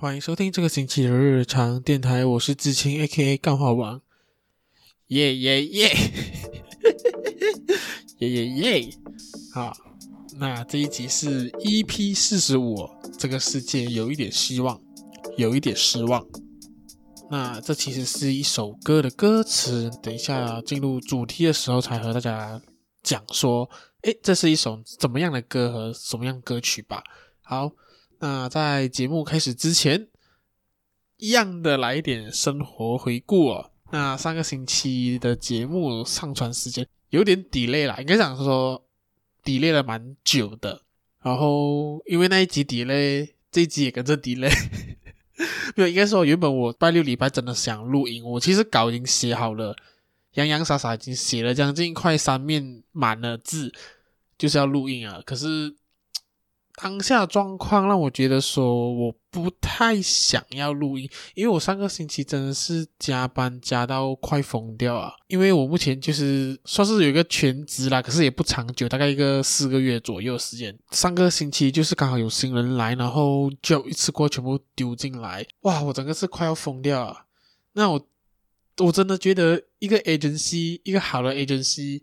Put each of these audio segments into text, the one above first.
欢迎收听这个星期的日常电台，我是志清 A.K.A. 干话王，耶耶耶，耶 耶耶，好，那这一集是 EP 四十五，这个世界有一点希望，有一点失望。那这其实是一首歌的歌词，等一下进入主题的时候才和大家讲说，诶，这是一首怎么样的歌和什么样歌曲吧。好。那在节目开始之前，一样的来一点生活回顾哦。那上个星期的节目上传时间有点 delay 啦，应该讲说 delay 了蛮久的。然后因为那一集 delay，这一集也跟着 delay。没有，应该说原本我拜六礼拜真的想录音，我其实稿已经写好了，洋洋洒洒已经写了将近快三面满了字，就是要录音啊。可是。当下状况让我觉得说我不太想要录音，因为我上个星期真的是加班加到快疯掉啊！因为我目前就是算是有一个全职啦，可是也不长久，大概一个四个月左右时间。上个星期就是刚好有新人来，然后就一次过全部丢进来，哇！我整个是快要疯掉啊！那我我真的觉得一个 agency，一个好的 agency，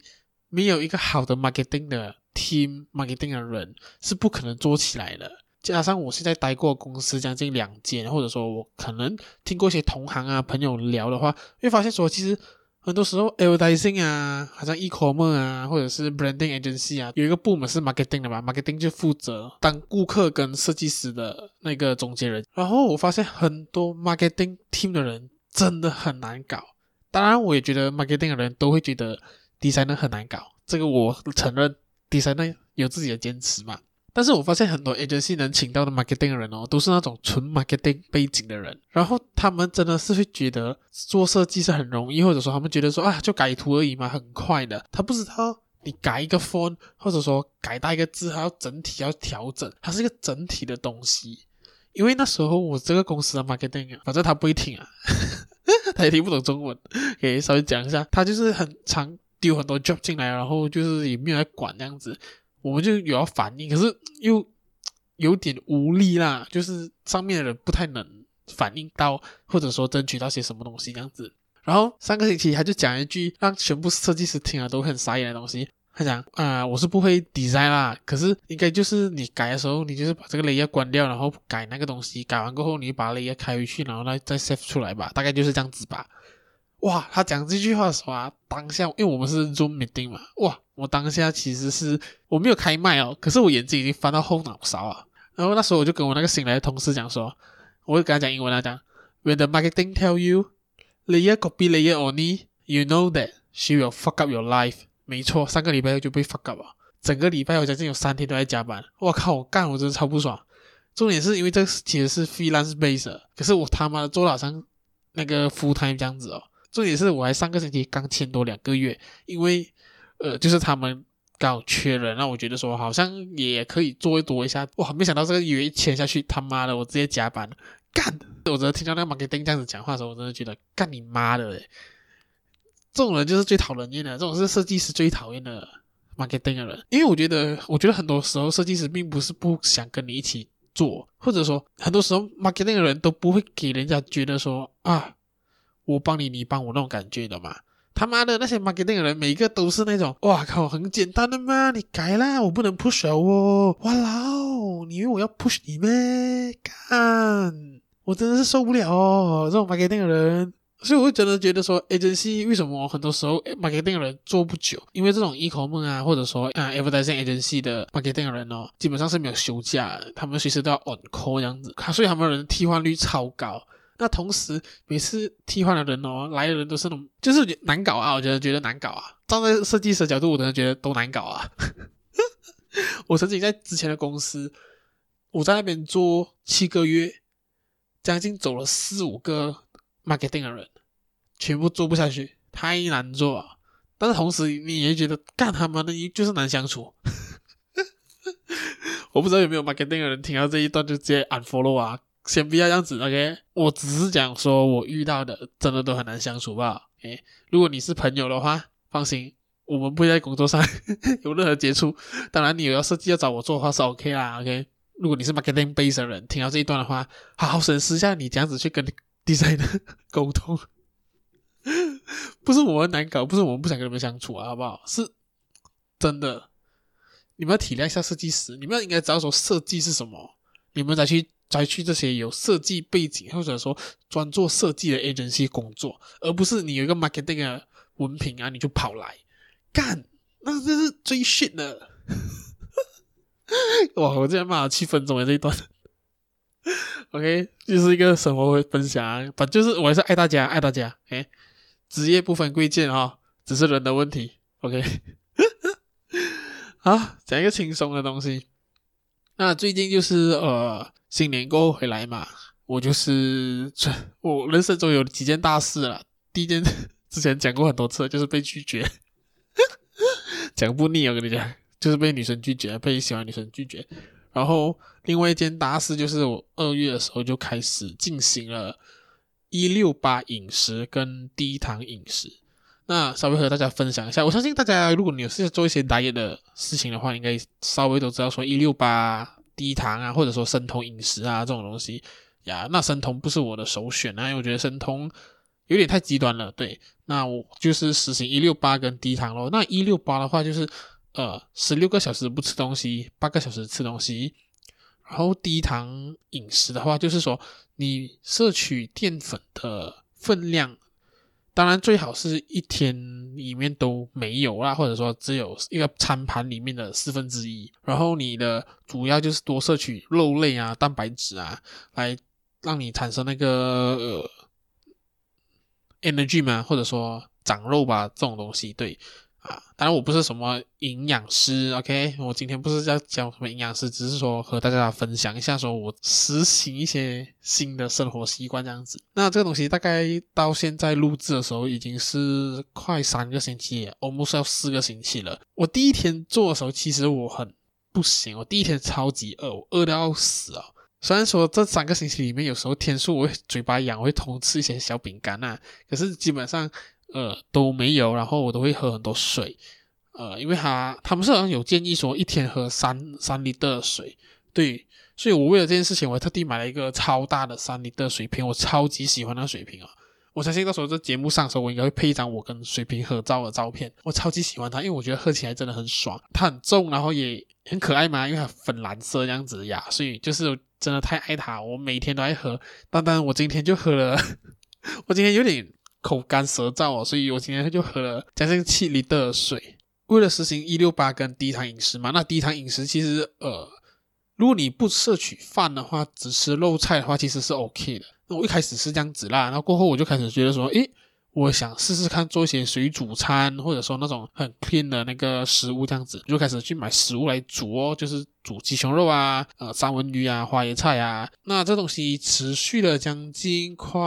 没有一个好的 marketing 的。Team marketing 的人是不可能做起来的。加上我现在待过公司将近两间，或者说我可能听过一些同行啊朋友聊的话，会发现说其实很多时候 advertising 啊，好像 e-commerce 啊，或者是 branding agency 啊，有一个部门是 marketing 的吧，marketing 就负责当顾客跟设计师的那个中间人。然后我发现很多 marketing team 的人真的很难搞。当然，我也觉得 marketing 的人都会觉得 designer 很难搞，这个我承认。Designer 有自己的坚持嘛，但是我发现很多 agency 能请到的 marketing 人哦，都是那种纯 marketing 背景的人，然后他们真的是会觉得做设计是很容易，或者说他们觉得说啊，就改图而已嘛，很快的。他不知道你改一个 font，或者说改大一个字，还要整体要调整，它是一个整体的东西。因为那时候我这个公司的 marketing 啊，反正他不会听啊，他也听不懂中文，可以稍微讲一下，他就是很长。丢很多 job 进来，然后就是也没有在管这样子，我们就有要反应，可是又有点无力啦，就是上面的人不太能反应到，或者说争取到些什么东西这样子。然后上个星期他就讲一句让全部设计师听了都很傻眼的东西，他讲啊、我是不会 design 啦，可是应该就是你改的时候，你就是把这个 layer 关掉，然后改那个东西，改完过后你把 layer 开回去，然后再再 save 出来吧，大概就是这样子吧。哇，他讲这句话的时候啊，当下因为我们是 Zoom meeting 嘛，哇，我当下其实是我没有开麦哦，可是我眼睛已经翻到后脑勺啊。然后那时候我就跟我那个新来的同事讲说，我就跟他讲英文来讲，When the marketing tell you layer copy layer only，you know that she will fuck up your life。没错，上个礼拜就被 fuck up 了，整个礼拜我将近有三天都在加班。我靠，我干我真的超不爽。重点是因为这其实是 freelance base，可是我他妈的做了好像那个 full time 这样子哦。重点是我还上个星期刚签多两个月，因为呃，就是他们刚好缺人，那我觉得说好像也可以做多一下。哇，没想到这个约一签下去，他妈的，我直接加班干！我真的听到那个 marketing 这样子讲话的时候，我真的觉得干你妈的嘞！这种人就是最讨人厌的，这种是设计师最讨厌的 marketing 的人。因为我觉得，我觉得很多时候设计师并不是不想跟你一起做，或者说很多时候 marketing 的人都不会给人家觉得说啊。我帮你，你帮我那种感觉的嘛？他妈的那些 marketing 的人，每一个都是那种，哇靠，很简单的嘛，你改啦，我不能 push 哦，哇老，你以为我要 push 你咩？干，我真的是受不了哦，这种 marketing 的人，所以我会真的觉得说，agency 为什么很多时候 marketing 的人做不久？因为这种 ecom 啊，或者说啊 advertising agency 的 marketing 的人哦，基本上是没有休假，他们随时都要 on call 这样子，所以他们人替换率超高。那同时，每次替换的人哦，来的人都是那种，就是难搞啊！我觉得觉得难搞啊。站在设计师角度，我真的觉得都难搞啊。我曾经在之前的公司，我在那边做七个月，将近走了四五个 marketing 的人，全部做不下去，太难做啊。但是同时，你也觉得干他妈的就是难相处。我不知道有没有 marketing 的人听到这一段就直接 unfollow 啊。先不要这样子，OK？我只是讲说我遇到的真的都很难相处吧？OK？如果你是朋友的话，放心，我们不会在工作上 有任何接触。当然，你有要设计要找我做的话是 OK 啦，OK？如果你是 marketing base 的人，听到这一段的话，好好审视一下，你这样子去跟 designer 沟通，不是我们难搞，不是我们不想跟你们相处啊，好不好？是真的，你们要体谅一下设计师，你们要应该知道说设计是什么，你们再去摘去这些有设计背景或者说专做设计的 agency 工作，而不是你有一个 marketing 的文凭啊，你就跑来干，那这是最 shit 的。哇！我竟然骂了七分钟的这一段，OK，就是一个生活分享，反就是我还是爱大家，爱大家，哎，职业不分贵贱啊，只是人的问题，OK，好，讲一个轻松的东西。那最近就是呃，新年过回来嘛，我就是 我人生中有几件大事了。第一件之前讲过很多次，就是被拒绝，讲不腻，我跟你讲。就是被女生拒绝，被喜欢女生拒绝。然后另外一件大事就是我二月的时候就开始进行了一六八饮食跟低糖饮食。那稍微和大家分享一下，我相信大家如果你有试着做一些 diet 的事情的话，应该稍微都知道说一六八低糖啊，或者说生酮饮食啊这种东西呀。那生酮不是我的首选啊，因为我觉得生酮有点太极端了。对，那我就是实行一六八跟低糖咯。那一六八的话就是。呃，十六个小时不吃东西，八个小时吃东西。然后低糖饮食的话，就是说你摄取淀粉的分量，当然最好是一天里面都没有啦，或者说只有一个餐盘里面的四分之一。然后你的主要就是多摄取肉类啊、蛋白质啊，来让你产生那个 energy 嘛，或者说长肉吧，这种东西，对。啊，当然我不是什么营养师，OK，我今天不是在讲什么营养师，只是说和大家分享一下，说我实行一些新的生活习惯这样子。那这个东西大概到现在录制的时候已经是快三个星期，almost 要四个星期了。我第一天做的时候，其实我很不行，我第一天超级饿，我饿的要死啊。虽然说这三个星期里面有时候天数我会嘴巴痒，会偷吃一些小饼干啊，可是基本上。呃，都没有，然后我都会喝很多水，呃，因为他他们是好像有建议说一天喝三三升的水，对，所以我为了这件事情，我特地买了一个超大的三升的水瓶，我超级喜欢那个水瓶啊，我相信到时候这节目上的时候，我应该会配一张我跟水瓶合照的照片，我超级喜欢它，因为我觉得喝起来真的很爽，它很重，然后也很可爱嘛，因为它粉蓝色这样子呀，所以就是真的太爱它，我每天都爱喝，单单我今天就喝了，我今天有点。口干舌燥哦，所以我今天就喝了将近七里的水。为了实行一六八跟低糖饮食嘛，那低糖饮食其实呃，如果你不摄取饭的话，只吃肉菜的话，其实是 OK 的。那我一开始是这样子啦，然后过后我就开始觉得说，诶。我想试试看做一些水煮餐，或者说那种很 clean 的那个食物，这样子就开始去买食物来煮哦，就是煮鸡胸肉啊，呃，三文鱼啊，花椰菜啊。那这东西持续了将近快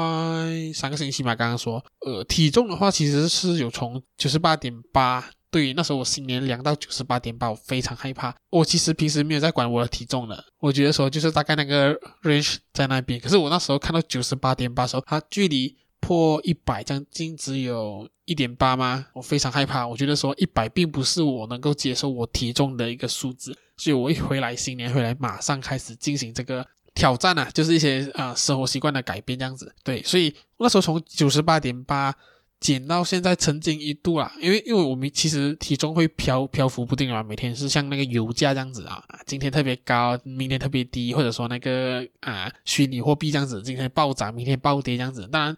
三个星期嘛，刚刚说，呃，体重的话其实是有从九十八点八，对，那时候我新年量到九十八点八，我非常害怕。我其实平时没有在管我的体重的，我觉得说就是大概那个 range 在那边。可是我那时候看到九十八点八的时候，它距离。破一百，将近只有一点八吗？我非常害怕，我觉得说一百并不是我能够接受我体重的一个数字，所以我一回来新年回来，马上开始进行这个挑战啊，就是一些啊、呃、生活习惯的改变这样子。对，所以那时候从九十八点八减到现在，曾经一度啊，因为因为我们其实体重会飘漂浮不定啊，每天是像那个油价这样子啊，今天特别高，明天特别低，或者说那个啊虚拟货币这样子，今天暴涨，明天暴跌这样子，当然。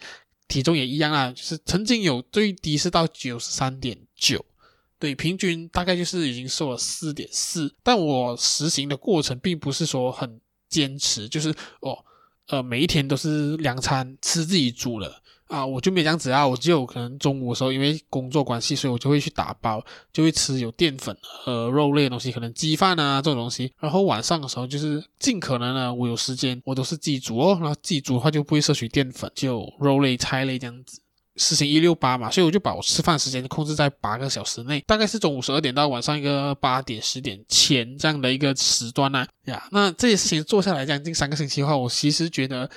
体重也一样啊，就是曾经有最低是到九十三点九，对，平均大概就是已经瘦了四点四。但我实行的过程并不是说很坚持，就是哦，呃，每一天都是两餐吃自己煮的。啊，我就没这样子啊，我只有可能中午的时候，因为工作关系，所以我就会去打包，就会吃有淀粉和肉类的东西，可能鸡饭啊这种东西。然后晚上的时候，就是尽可能呢，我有时间，我都是自己煮哦。然后自己煮的话，就不会摄取淀粉，就肉类、菜类这样子。实行一六八嘛，所以我就把我吃饭时间控制在八个小时内，大概是中午十二点到晚上一个八点十点前这样的一个时段呢、啊。呀，那这些事情做下来将近三个星期的话，我其实觉得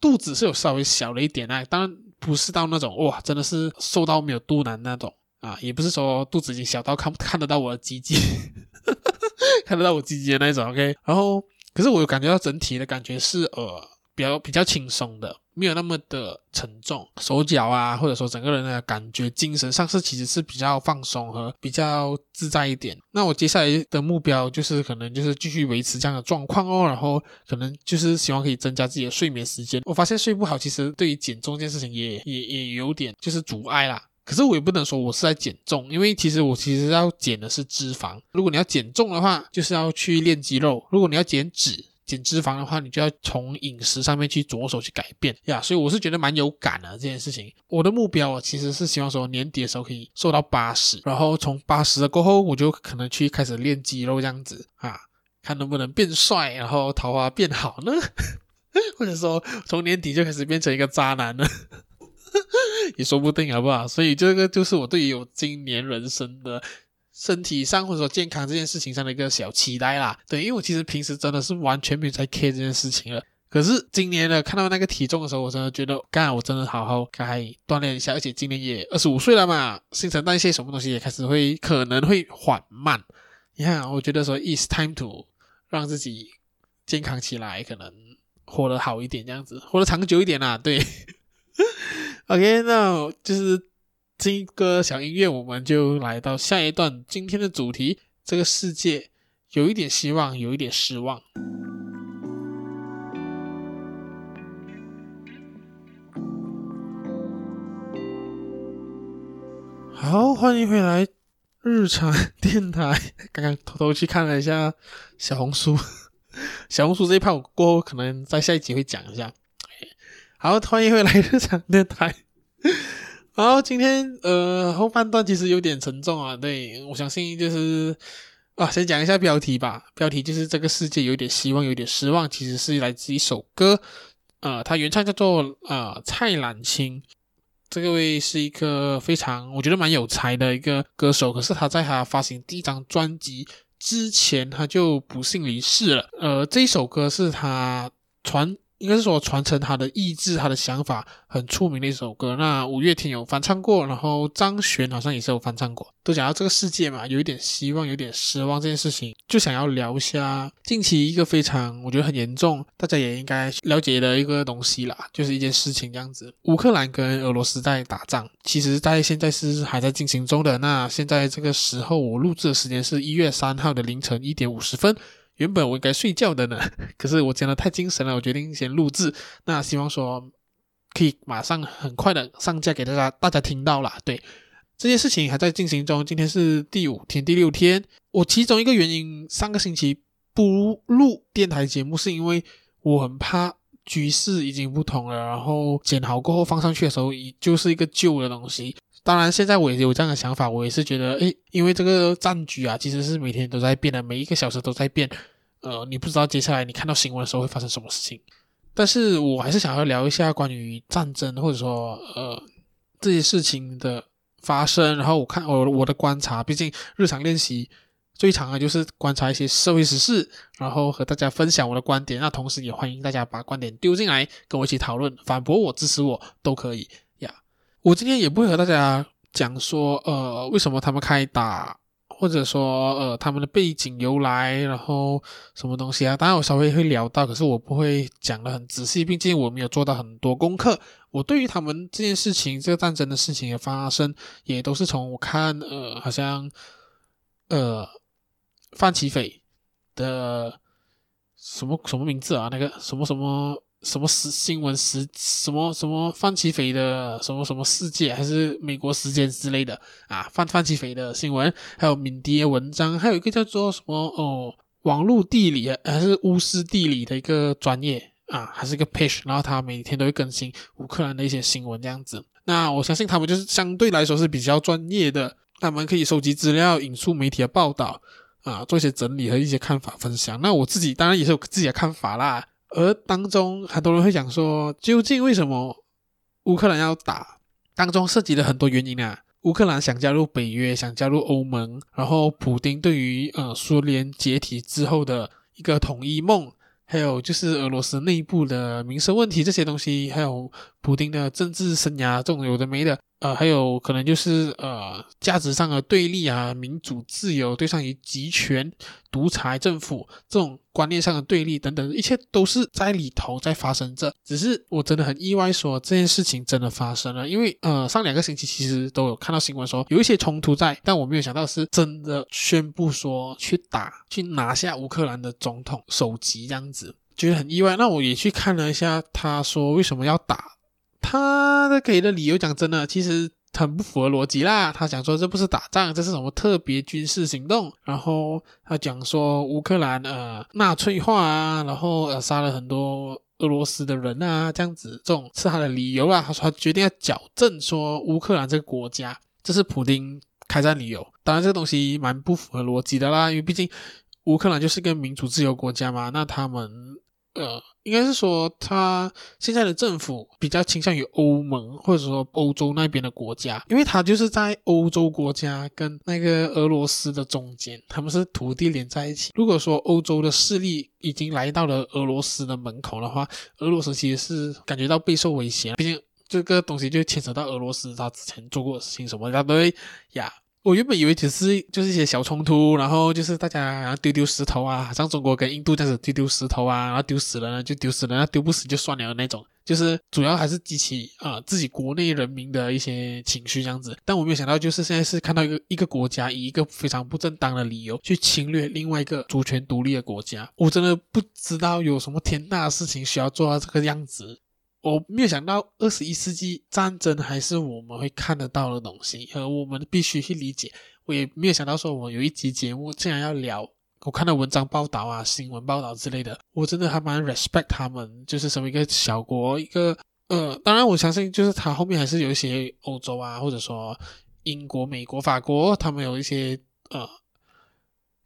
肚子是有稍微小了一点啊，当然。不是到那种哇，真的是瘦到没有肚腩那种啊，也不是说肚子已经小到看看得到我的鸡鸡，看得到我鸡鸡的那种。OK，然后可是我有感觉到整体的感觉是呃比较比较轻松的。没有那么的沉重，手脚啊，或者说整个人的感觉，精神上是其实是比较放松和比较自在一点。那我接下来的目标就是可能就是继续维持这样的状况哦，然后可能就是希望可以增加自己的睡眠时间。我发现睡不好，其实对于减重这件事情也也也有点就是阻碍啦。可是我也不能说我是在减重，因为其实我其实要减的是脂肪。如果你要减重的话，就是要去练肌肉；如果你要减脂。减脂肪的话，你就要从饮食上面去着手去改变呀，所以我是觉得蛮有感的这件事情。我的目标啊，其实是希望说年底的时候可以瘦到八十，然后从八十了过后，我就可能去开始练肌肉这样子啊，看能不能变帅，然后桃花变好呢？或者说从年底就开始变成一个渣男呢？也说不定，好不好？所以这个就是我对于我今年人生的。身体上或者说健康这件事情上的一个小期待啦，对，因为我其实平时真的是完全没有在 care 这件事情了。可是今年呢，看到那个体重的时候，我真的觉得，干，我真的好好该锻炼一下。而且今年也二十五岁了嘛，新陈代谢什么东西也开始会可能会缓慢。你看，我觉得说，it's time to 让自己健康起来，可能活得好一点，这样子活得长久一点啦。对，OK，那就是。这个小音乐，我们就来到下一段。今天的主题：这个世界有一点希望，有一点失望。好，欢迎回来，日常电台。刚刚偷偷去看了一下小红书，小红书这一趴我过后可能在下一集会讲一下。好，欢迎回来，日常电台。好，今天呃后半段其实有点沉重啊，对，我相信就是啊，先讲一下标题吧。标题就是这个世界有点希望，有点失望。其实是来自一首歌，呃，它原唱叫做呃蔡澜清，这个位是一个非常我觉得蛮有才的一个歌手。可是他在他发行第一张专辑之前，他就不幸离世了。呃，这一首歌是他传。应该是说传承他的意志，他的想法很出名的一首歌。那五月天有翻唱过，然后张悬好像也是有翻唱过。都讲到这个世界嘛，有一点希望，有点失望这件事情，就想要聊一下近期一个非常我觉得很严重，大家也应该了解的一个东西啦，就是一件事情这样子。乌克兰跟俄罗斯在打仗，其实在现在是还在进行中的。那现在这个时候我录制的时间是一月三号的凌晨一点五十分。原本我应该睡觉的呢，可是我讲的太精神了，我决定先录制。那希望说可以马上很快的上架给大家，大家听到了。对，这件事情还在进行中，今天是第五天、第六天。我其中一个原因，上个星期不录电台节目，是因为我很怕局势已经不同了，然后剪好过后放上去的时候，已就是一个旧的东西。当然，现在我也有这样的想法，我也是觉得，诶，因为这个战局啊，其实是每天都在变的，每一个小时都在变。呃，你不知道接下来你看到新闻的时候会发生什么事情。但是我还是想要聊一下关于战争，或者说呃这些事情的发生。然后我看我我的观察，毕竟日常练习最长的就是观察一些社会时事，然后和大家分享我的观点。那同时也欢迎大家把观点丢进来，跟我一起讨论，反驳我、支持我都可以。我今天也不会和大家讲说，呃，为什么他们开打，或者说，呃，他们的背景由来，然后什么东西啊？当然我稍微会聊到，可是我不会讲的很仔细，毕竟我没有做到很多功课。我对于他们这件事情，这个战争的事情的发生，也都是从我看，呃，好像，呃，范奇斐的什么什么名字啊？那个什么什么。什么时新闻时什么什么范琪斐的什么什么世界还是美国时间之类的啊？范范琪斐的新闻，还有敏迪的文章，还有一个叫做什么哦，网络地理还是乌斯地理的一个专业啊，还是一个 page，然后他每天都会更新乌克兰的一些新闻这样子。那我相信他们就是相对来说是比较专业的，他们可以收集资料，引述媒体的报道啊，做一些整理和一些看法分享。那我自己当然也是有自己的看法啦。而当中很多人会讲说，究竟为什么乌克兰要打？当中涉及了很多原因啊。乌克兰想加入北约，想加入欧盟，然后普丁对于呃苏联解体之后的一个统一梦，还有就是俄罗斯内部的民生问题这些东西，还有普丁的政治生涯这种有的没的，呃，还有可能就是呃，价值上的对立啊，民主自由对上于集权独裁政府这种观念上的对立等等，一切都是在里头在发生着。只是我真的很意外，说这件事情真的发生了，因为呃，上两个星期其实都有看到新闻说有一些冲突在，但我没有想到是真的宣布说去打去拿下乌克兰的总统首级这样子，觉得很意外。那我也去看了一下，他说为什么要打。他的给的理由讲真的，其实很不符合逻辑啦。他讲说这不是打仗，这是什么特别军事行动。然后他讲说乌克兰呃纳粹化啊，然后呃杀了很多俄罗斯的人啊，这样子，这种是他的理由啦。他说他决定要矫正说乌克兰这个国家，这是普丁开战理由。当然这个东西蛮不符合逻辑的啦，因为毕竟乌克兰就是一个民主自由国家嘛，那他们。呃，应该是说，他现在的政府比较倾向于欧盟或者说欧洲那边的国家，因为他就是在欧洲国家跟那个俄罗斯的中间，他们是土地连在一起。如果说欧洲的势力已经来到了俄罗斯的门口的话，俄罗斯其实是感觉到备受威胁，毕竟这个东西就牵扯到俄罗斯他之前做过的事情什么他都会呀。我原本以为只是就是一些小冲突，然后就是大家然后丢丢石头啊，像中国跟印度这样子丢丢石头啊，然后丢死了呢就丢死了，那丢不死就算了的那种，就是主要还是激起啊、自己国内人民的一些情绪这样子。但我没有想到，就是现在是看到一个一个国家以一个非常不正当的理由去侵略另外一个主权独立的国家，我真的不知道有什么天大的事情需要做到这个样子。我没有想到，二十一世纪战争还是我们会看得到的东西，而我们必须去理解。我也没有想到说，我有一集节目竟然要聊。我看到文章报道啊，新闻报道之类的，我真的还蛮 respect 他们，就是身为一个小国，一个呃，当然我相信，就是他后面还是有一些欧洲啊，或者说英国、美国、法国，他们有一些呃。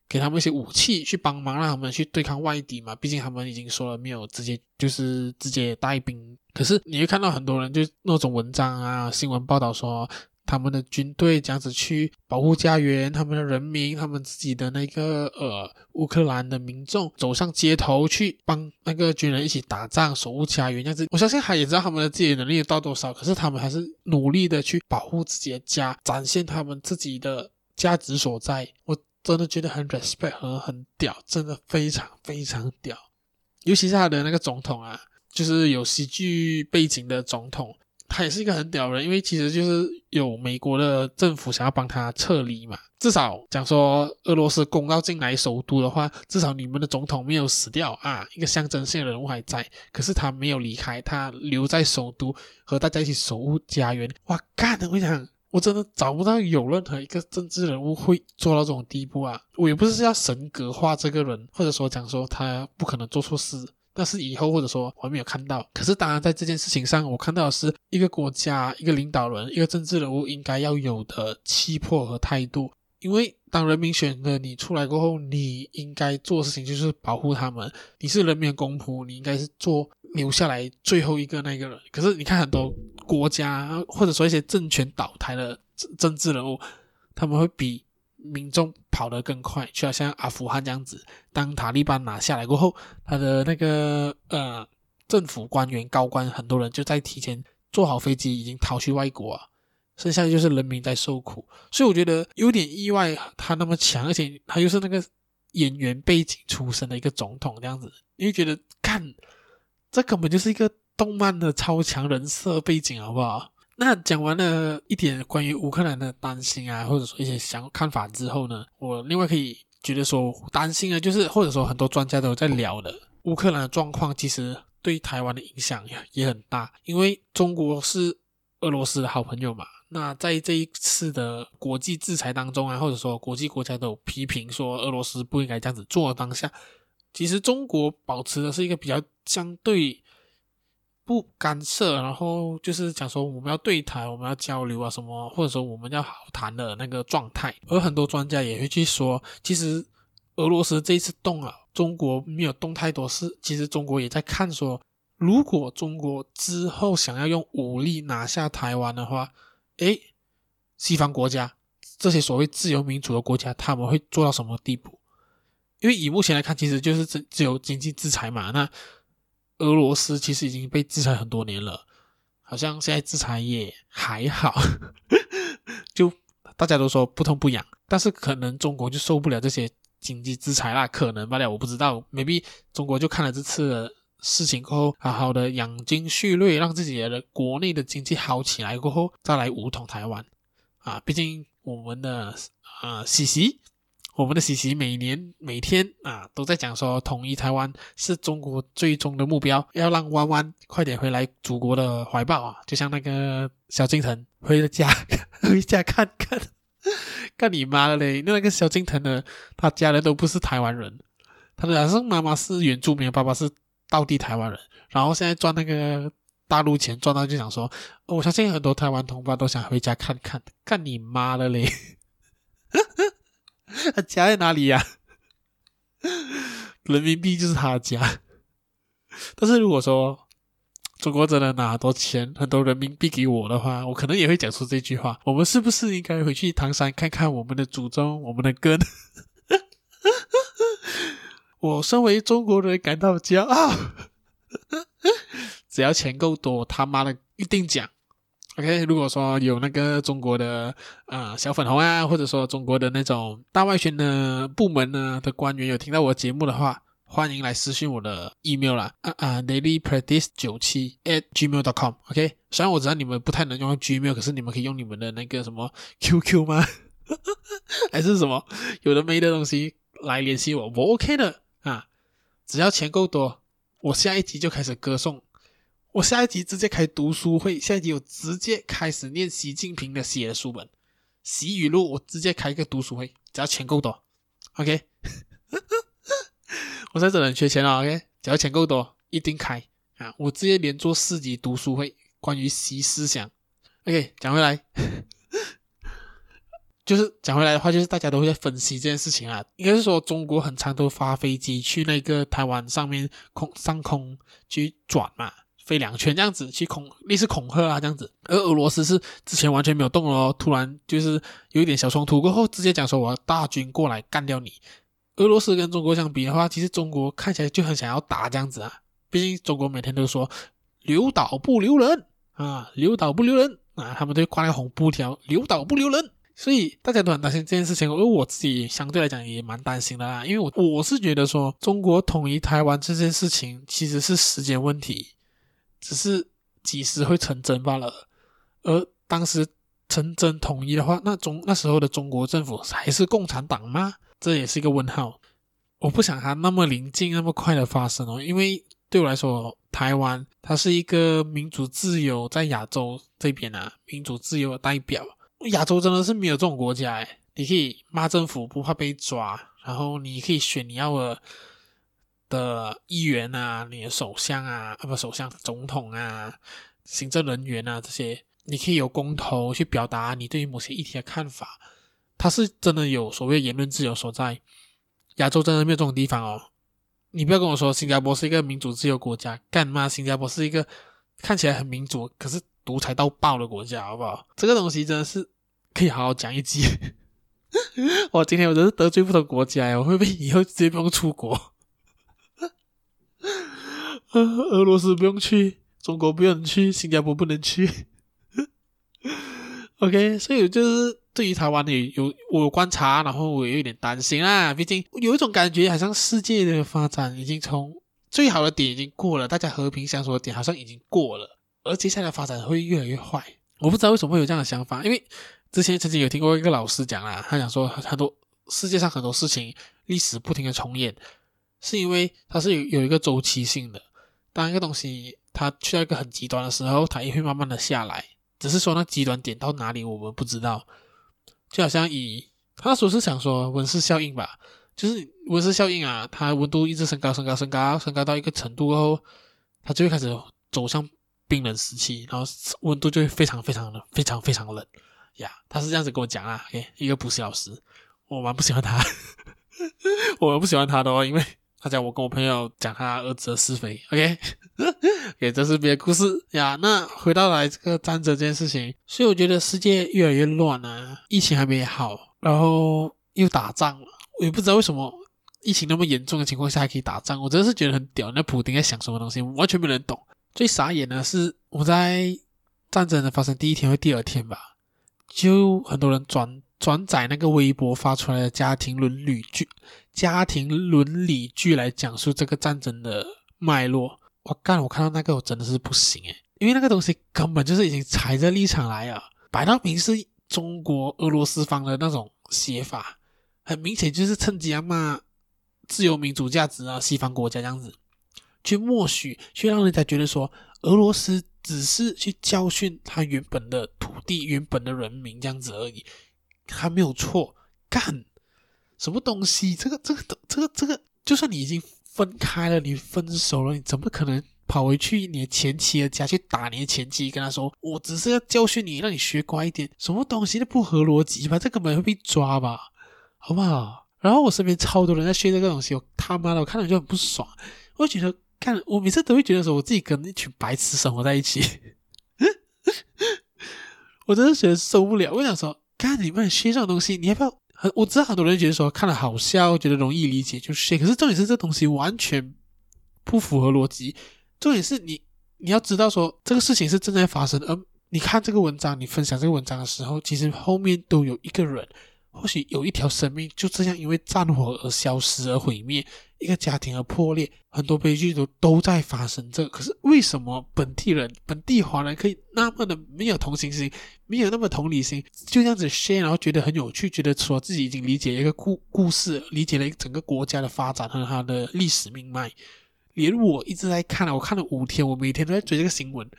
给他们一些武器去帮忙，让他们去对抗外敌嘛。毕竟他们已经说了没有直接就是直接带兵。可是你会看到很多人就那种文章啊、新闻报道说，他们的军队这样子去保护家园，他们的人民，他们自己的那个呃乌克兰的民众走上街头去帮那个军人一起打仗，守护家园这样子。我相信他也知道他们的自己的能力到多少，可是他们还是努力的去保护自己的家，展现他们自己的价值所在。我。真的觉得很 respect 和很屌，真的非常非常屌，尤其是他的那个总统啊，就是有喜剧背景的总统，他也是一个很屌人，因为其实就是有美国的政府想要帮他撤离嘛，至少讲说俄罗斯攻到进来首都的话，至少你们的总统没有死掉啊，一个象征性的人物还在，可是他没有离开，他留在首都和大家一起守护家园，哇干的，我想。我真的找不到有任何一个政治人物会做到这种地步啊！我也不是要神格化这个人，或者说讲说他不可能做错事，但是以后或者说我还没有看到。可是当然在这件事情上，我看到的是一个国家、一个领导人、一个政治人物应该要有的气魄和态度。因为当人民选了你出来过后，你应该做的事情就是保护他们。你是人民的公仆，你应该是做留下来最后一个那个人。可是你看很多。国家或者说一些政权倒台的政治人物，他们会比民众跑得更快，就好像阿富汗这样子。当塔利班拿下来过后，他的那个呃政府官员高官很多人就在提前坐好飞机，已经逃去外国啊，剩下的就是人民在受苦。所以我觉得有点意外，他那么强，而且他又是那个演员背景出身的一个总统这样子，你会觉得看这根本就是一个。动漫的超强人设背景，好不好？那讲完了一点关于乌克兰的担心啊，或者说一些想看法之后呢，我另外可以觉得说担心啊，就是或者说很多专家都在聊的，乌克兰的状况其实对台湾的影响也很大，因为中国是俄罗斯的好朋友嘛。那在这一次的国际制裁当中啊，或者说国际国家都有批评说俄罗斯不应该这样子做当下，其实中国保持的是一个比较相对。不干涉，然后就是讲说我们要对台，我们要交流啊什么，或者说我们要好谈的那个状态。而很多专家也会去说，其实俄罗斯这一次动啊，中国没有动太多事。其实中国也在看说，如果中国之后想要用武力拿下台湾的话，诶，西方国家这些所谓自由民主的国家，他们会做到什么地步？因为以目前来看，其实就是只只有经济制裁嘛，那。俄罗斯其实已经被制裁很多年了，好像现在制裁也还好，就大家都说不痛不痒，但是可能中国就受不了这些经济制裁啦，可能罢了，我不知道，maybe 中国就看了这次事情过后，好好的养精蓄锐，让自己的国内的经济好起来过后，再来武统台湾啊，毕竟我们的呃习习。我们的习习每年每天啊都在讲说，统一台湾是中国最终的目标，要让弯弯快点回来祖国的怀抱啊！就像那个萧敬腾回家 回家看看，干你妈的嘞！那个萧敬腾呢，他家人都不是台湾人，他的好像妈妈是原住民，爸爸是道地台湾人，然后现在赚那个大陆钱赚到就想说，我相信很多台湾同胞都想回家看看，看你妈的嘞！他家在哪里呀、人民币就是他家。但是如果说中国真的拿多钱、很多人民币给我的话，我可能也会讲出这句话：我们是不是应该回去唐山看看我们的祖宗、我们的根？我身为中国人感到骄傲。只要钱够多，他妈的一定讲。OK，如果说有那个中国的啊、呃、小粉红啊，或者说中国的那种大外宣的部门呢的官员有听到我节目的话，欢迎来私信我的 email 啦啊啊 dailypractice 九七 at gmail dot com。OK，虽然我知道你们不太能用 Gmail，可是你们可以用你们的那个什么 QQ 吗？还是什么有的没的东西来联系我，我 OK 的啊，只要钱够多，我下一集就开始歌颂。我下一集直接开读书会，下一集我直接开始念习近平的写的书本，习语录，我直接开一个读书会，只要钱够多，OK。我在这里缺钱了，OK。只要钱够多，一定开啊！我直接连做四集读书会，关于习思想，OK。讲回来，就是讲回来的话，就是大家都会在分析这件事情啊。应该是说，中国很常都发飞机去那个台湾上面空上空去转嘛。飞两圈这样子去恐类似恐吓啊这样子，而俄罗斯是之前完全没有动哦，突然就是有一点小冲突过后，直接讲说我要大军过来干掉你。俄罗斯跟中国相比的话，其实中国看起来就很想要打这样子啊，毕竟中国每天都说留岛不留人啊，留岛不留人啊，他们都挂那个红布条，留岛不留人，所以大家都很担心这件事情，而我自己相对来讲也蛮担心的啦，因为我我是觉得说中国统一台湾这件事情其实是时间问题。只是几时会成真罢了，而当时成真统一的话，那中那时候的中国政府还是共产党吗？这也是一个问号。我不想它那么临近、那么快的发生哦，因为对我来说，台湾它是一个民主自由在亚洲这边啊，民主自由的代表。亚洲真的是没有这种国家诶，你可以骂政府不怕被抓，然后你可以选你要的。的议员啊，你的首相啊，啊不，首相、总统啊，行政人员啊，这些你可以有公投去表达你对于某些议题的看法。它是真的有所谓言论自由所在。亚洲真的没有这种地方哦。你不要跟我说新加坡是一个民主自由国家，干嘛？新加坡是一个看起来很民主，可是独裁到爆的国家，好不好？这个东西真的是可以好好讲一集。我今天我真是得罪不同国家呀，我会不会以后直接不用出国？俄罗斯不用去，中国不用去，新加坡不能去。OK，所以就是对于台湾也有我有观察，然后我也有点担心啦。毕竟有一种感觉，好像世界的发展已经从最好的点已经过了，大家和平相处的点好像已经过了，而接下来发展会越来越坏。我不知道为什么会有这样的想法，因为之前曾经有听过一个老师讲啦，他讲说很多世界上很多事情历史不停的重演，是因为它是有有一个周期性的。当一个东西它去到一个很极端的时候，它也会慢慢的下来，只是说那极端点到哪里我们不知道。就好像以他说是想说温室效应吧，就是温室效应啊，它温度一直升高升高升高升高到一个程度后，它就会开始走向冰冷时期，然后温度就会非常非常的非常非常冷呀。他是这样子跟我讲啊，OK，一个补习老师，我蛮不喜欢他，我蛮不喜欢他的哦，因为。他讲我跟我朋友讲他儿子的是非，OK，给、okay, 这是别的故事呀。那回到来这个战争这件事情，所以我觉得世界越来越乱啊，疫情还没好，然后又打仗了，我也不知道为什么疫情那么严重的情况下还可以打仗，我真的是觉得很屌。那普丁在想什么东西，完全没人懂。最傻眼的是我在战争的发生第一天或第二天吧，就很多人转转载那个微博发出来的家庭伦理剧、家庭伦理剧来讲述这个战争的脉络。我干，我看到那个我真的是不行诶，因为那个东西根本就是已经踩着立场来啊，摆到明是中国俄罗斯方的那种写法，很明显就是趁机要骂自由民主价值啊，西方国家这样子。去默许，去让人家觉得说，俄罗斯只是去教训他原本的土地、原本的人民这样子而已，他没有错。干什么东西？这个、这个、这个、这个，就算你已经分开了，你分手了，你怎么可能跑回去你的前妻的家去打你的前妻？跟他说，我只是要教训你，让你学乖一点。什么东西都不合逻辑吧？这根本会被抓吧？好不好？然后我身边超多人在学这个东西，我他妈的，我看着就很不爽，我觉得。看，我每次都会觉得说，我自己跟一群白痴生活在一起，我真的觉得受不了。我想说，看你们学这种东西，你要不要？很，我知道很多人觉得说看了好笑，觉得容易理解就学。可是重点是这东西完全不符合逻辑。重点是你你要知道说这个事情是正在发生，而你看这个文章，你分享这个文章的时候，其实后面都有一个人。或许有一条生命就这样因为战火而消失而毁灭，一个家庭而破裂，很多悲剧都都在发生着。可是为什么本地人、本地华人可以那么的没有同情心，没有那么同理心，就这样子 share，然后觉得很有趣，觉得说自己已经理解一个故故事，理解了一整个国家的发展和它的历史命脉。连我一直在看了，我看了五天，我每天都在追这个新闻，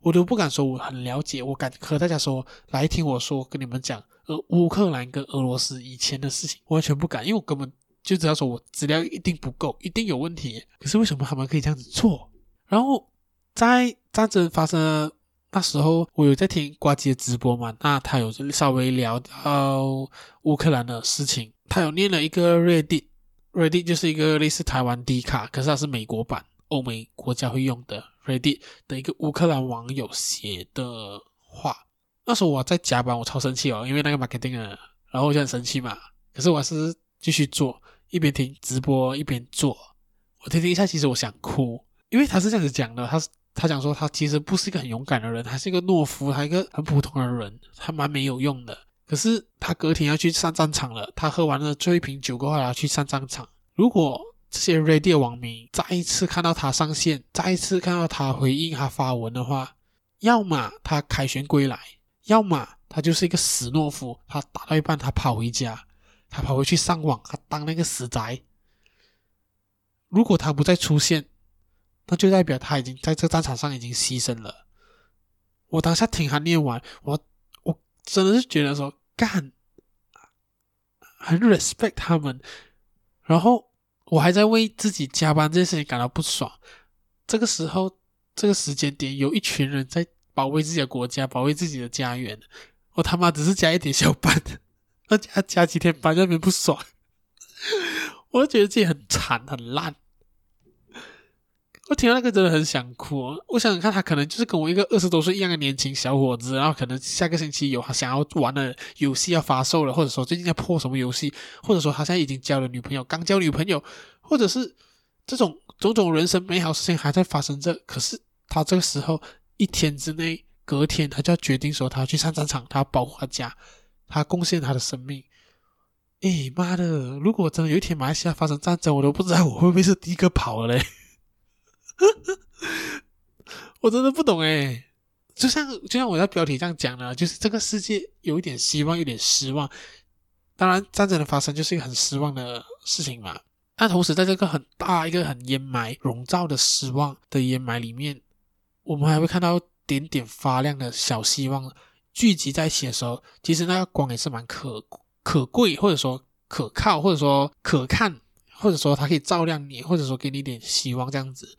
我都不敢说我很了解，我敢和大家说，来听我说，跟你们讲。而乌克兰跟俄罗斯以前的事情完全不敢，因为我根本就知道说我资料一定不够，一定有问题。可是为什么他们可以这样子做？然后在战争发生那时候，我有在听呱吉的直播嘛？那他有稍微聊到乌克兰的事情，他有念了一个 Reddit，Reddit 就是一个类似台湾 D 卡，可是它是美国版，欧美国家会用的 Reddit 的一个乌克兰网友写的话。那时候我在加班，我超生气哦，因为那个 marketing 啊，然后我就很生气嘛。可是我还是继续做，一边听直播一边做。我听听一下，其实我想哭，因为他是这样子讲的，他他讲说他其实不是一个很勇敢的人，他是一个懦夫，他一个很普通的人，他蛮没有用的。可是他隔天要去上战场了，他喝完了最后一瓶酒过后要去上战场。如果这些 radio 网民再一次看到他上线，再一次看到他回应他发文的话，要么他凯旋归来。要么他就是一个死懦夫，他打到一半他跑回家，他跑回去上网，他当那个死宅。如果他不再出现，那就代表他已经在这个战场上已经牺牲了。我当下听他念完，我我真的是觉得说干，很 respect 他们。然后我还在为自己加班这件事情感到不爽。这个时候，这个时间点，有一群人在。保卫自己的国家，保卫自己的家园。我他妈只是加一点小班，要加加几天班，那边不爽。我就觉得自己很惨很烂。我听到那个真的很想哭。我想想看，他可能就是跟我一个二十多岁一样的年轻小伙子，然后可能下个星期有他想要玩的游戏要发售了，或者说最近在破什么游戏，或者说他现在已经交了女朋友，刚交女朋友，或者是这种种种人生美好事情还在发生着。可是他这个时候。一天之内，隔天他就要决定说他要去上战场，他要保护他家，他贡献他的生命。哎妈的！如果真的有一天马来西亚发生战争，我都不知道我会不会是第一个跑了嘞。我真的不懂哎。就像就像我在标题这样讲的，就是这个世界有一点希望，有点失望。当然，战争的发生就是一个很失望的事情嘛。但同时，在这个很大一个很烟霾笼罩的失望的烟霾里面。我们还会看到点点发亮的小希望聚集在一起的时候，其实那个光也是蛮可可贵，或者说可靠，或者说可看，或者说它可以照亮你，或者说给你一点希望这样子。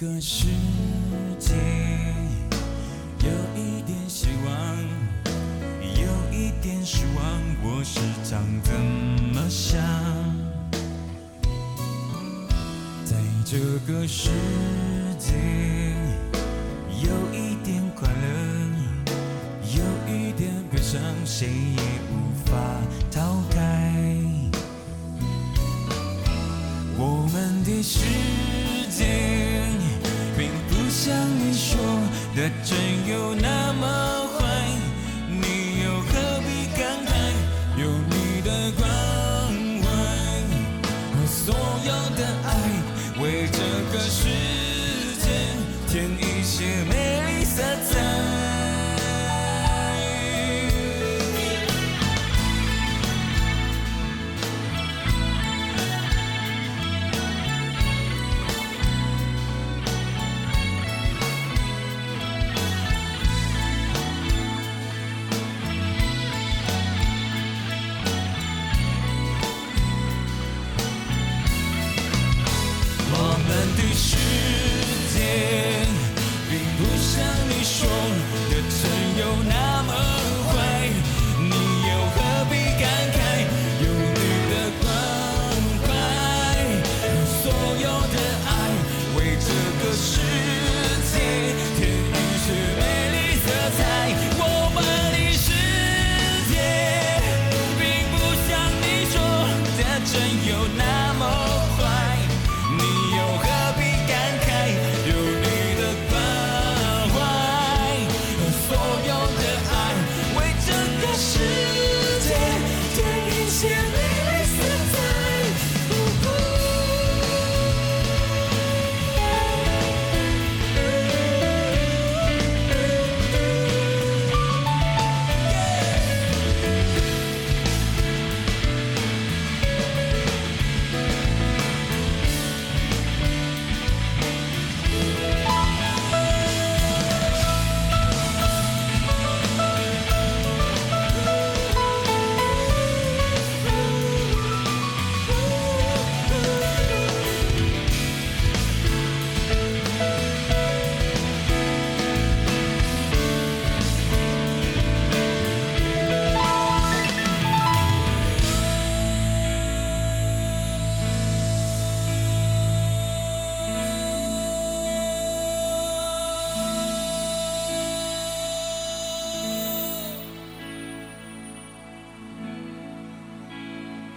个世界，有一点希望，有一点失望，我时常这么想。在这个世界，有一点快乐，有一点悲伤，谁也无法逃开。我们的世真有那么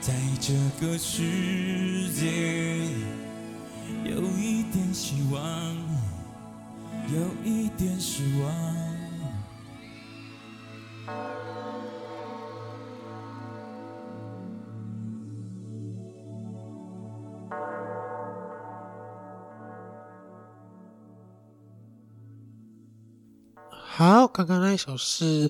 在这个世界，有一点希望，有一点失望。好，刚刚那一首是。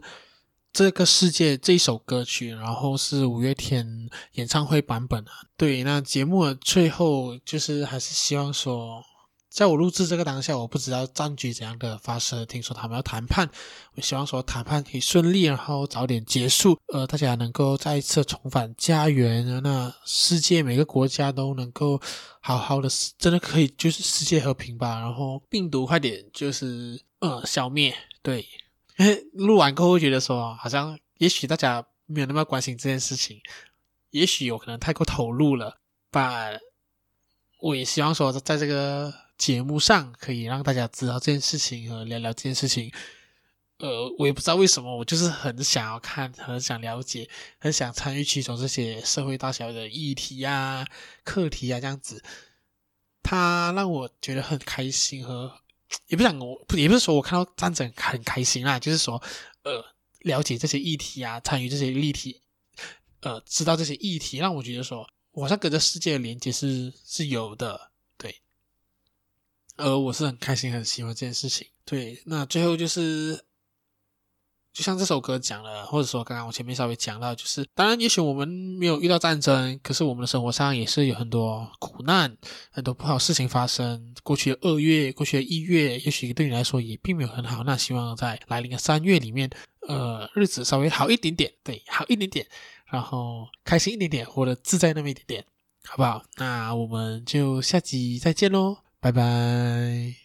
这个世界这一首歌曲，然后是五月天演唱会版本啊。对，那节目的最后就是还是希望说，在我录制这个当下，我不知道战局怎样的发生。听说他们要谈判，我希望说谈判可以顺利，然后早点结束，呃，大家能够再一次重返家园，那世界每个国家都能够好好的，真的可以就是世界和平吧，然后病毒快点就是呃消灭，对。因为录完过后觉得说，好像也许大家没有那么关心这件事情，也许有可能太过投入了。但我也希望说，在这个节目上可以让大家知道这件事情和聊聊这件事情。呃，我也不知道为什么，我就是很想要看，很想了解，很想参与其中这些社会大小的议题啊、课题啊这样子，它让我觉得很开心和也不想我，也不是说我看到战争很开心啊，就是说呃，了解这些议题啊，参与这些议题，呃，知道这些议题，让我觉得说，我好像跟这世界的连接是是有的，对，而我是很开心、很喜欢这件事情，对，那最后就是。就像这首歌讲了，或者说刚刚我前面稍微讲到，就是当然，也许我们没有遇到战争，可是我们的生活上也是有很多苦难，很多不好事情发生。过去的二月，过去的一月，也许对你来说也并没有很好。那希望在来临的三月里面，呃，日子稍微好一点点，对，好一点点，然后开心一点点，活得自在那么一点点，好不好？那我们就下集再见喽，拜拜。